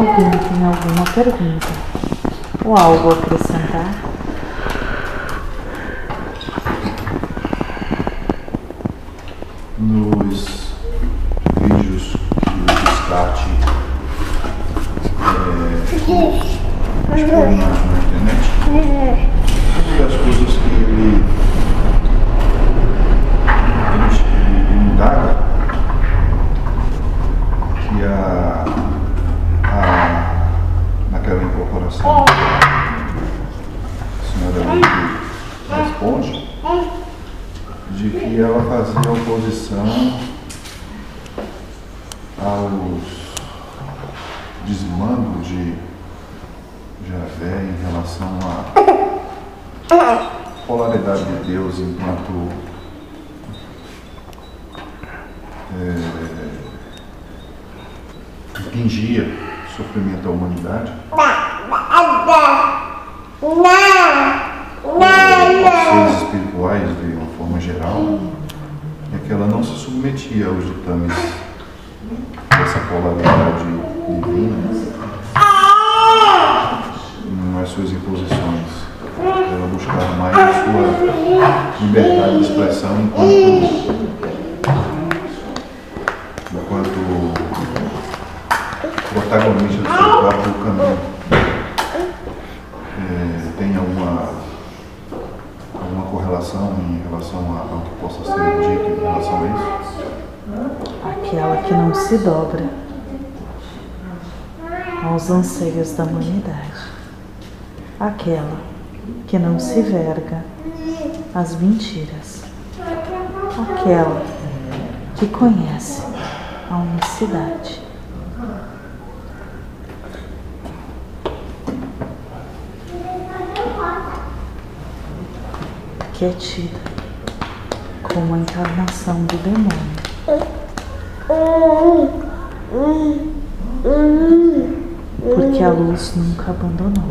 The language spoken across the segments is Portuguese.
Alguém tem alguma pergunta? Ou algo a acrescentar? Nos vídeos que o Descarte é, expõe na, na internet, uma das coisas que ele, ele, ele indaga que a, a, naquela incorporação a senhora responde de que ela fazia oposição aos desmandos de Javé em relação à polaridade de Deus enquanto é, impingia sofrimento à humanidade, aos seres espirituais de uma forma geral, é que ela não se submetia aos ditames dessa polaridade divina. Nas suas imposições. Ela buscava mais a sua liberdade de expressão enquanto, enquanto protagonista do seu próprio caminho. É, tem alguma, alguma correlação em relação a- ao que possa ser dito em relação a isso? Aquela que não se dobra aos anseios da humanidade. Aquela que não se verga às mentiras. Aquela que conhece a unicidade. Que é tida como a encarnação do demônio. Porque a luz nunca abandonou.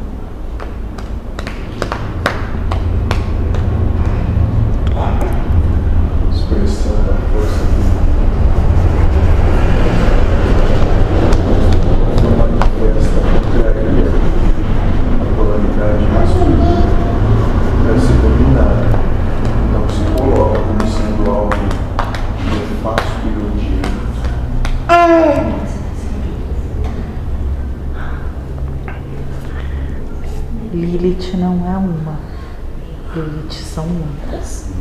Lilith não é uma. Lilith são muitas.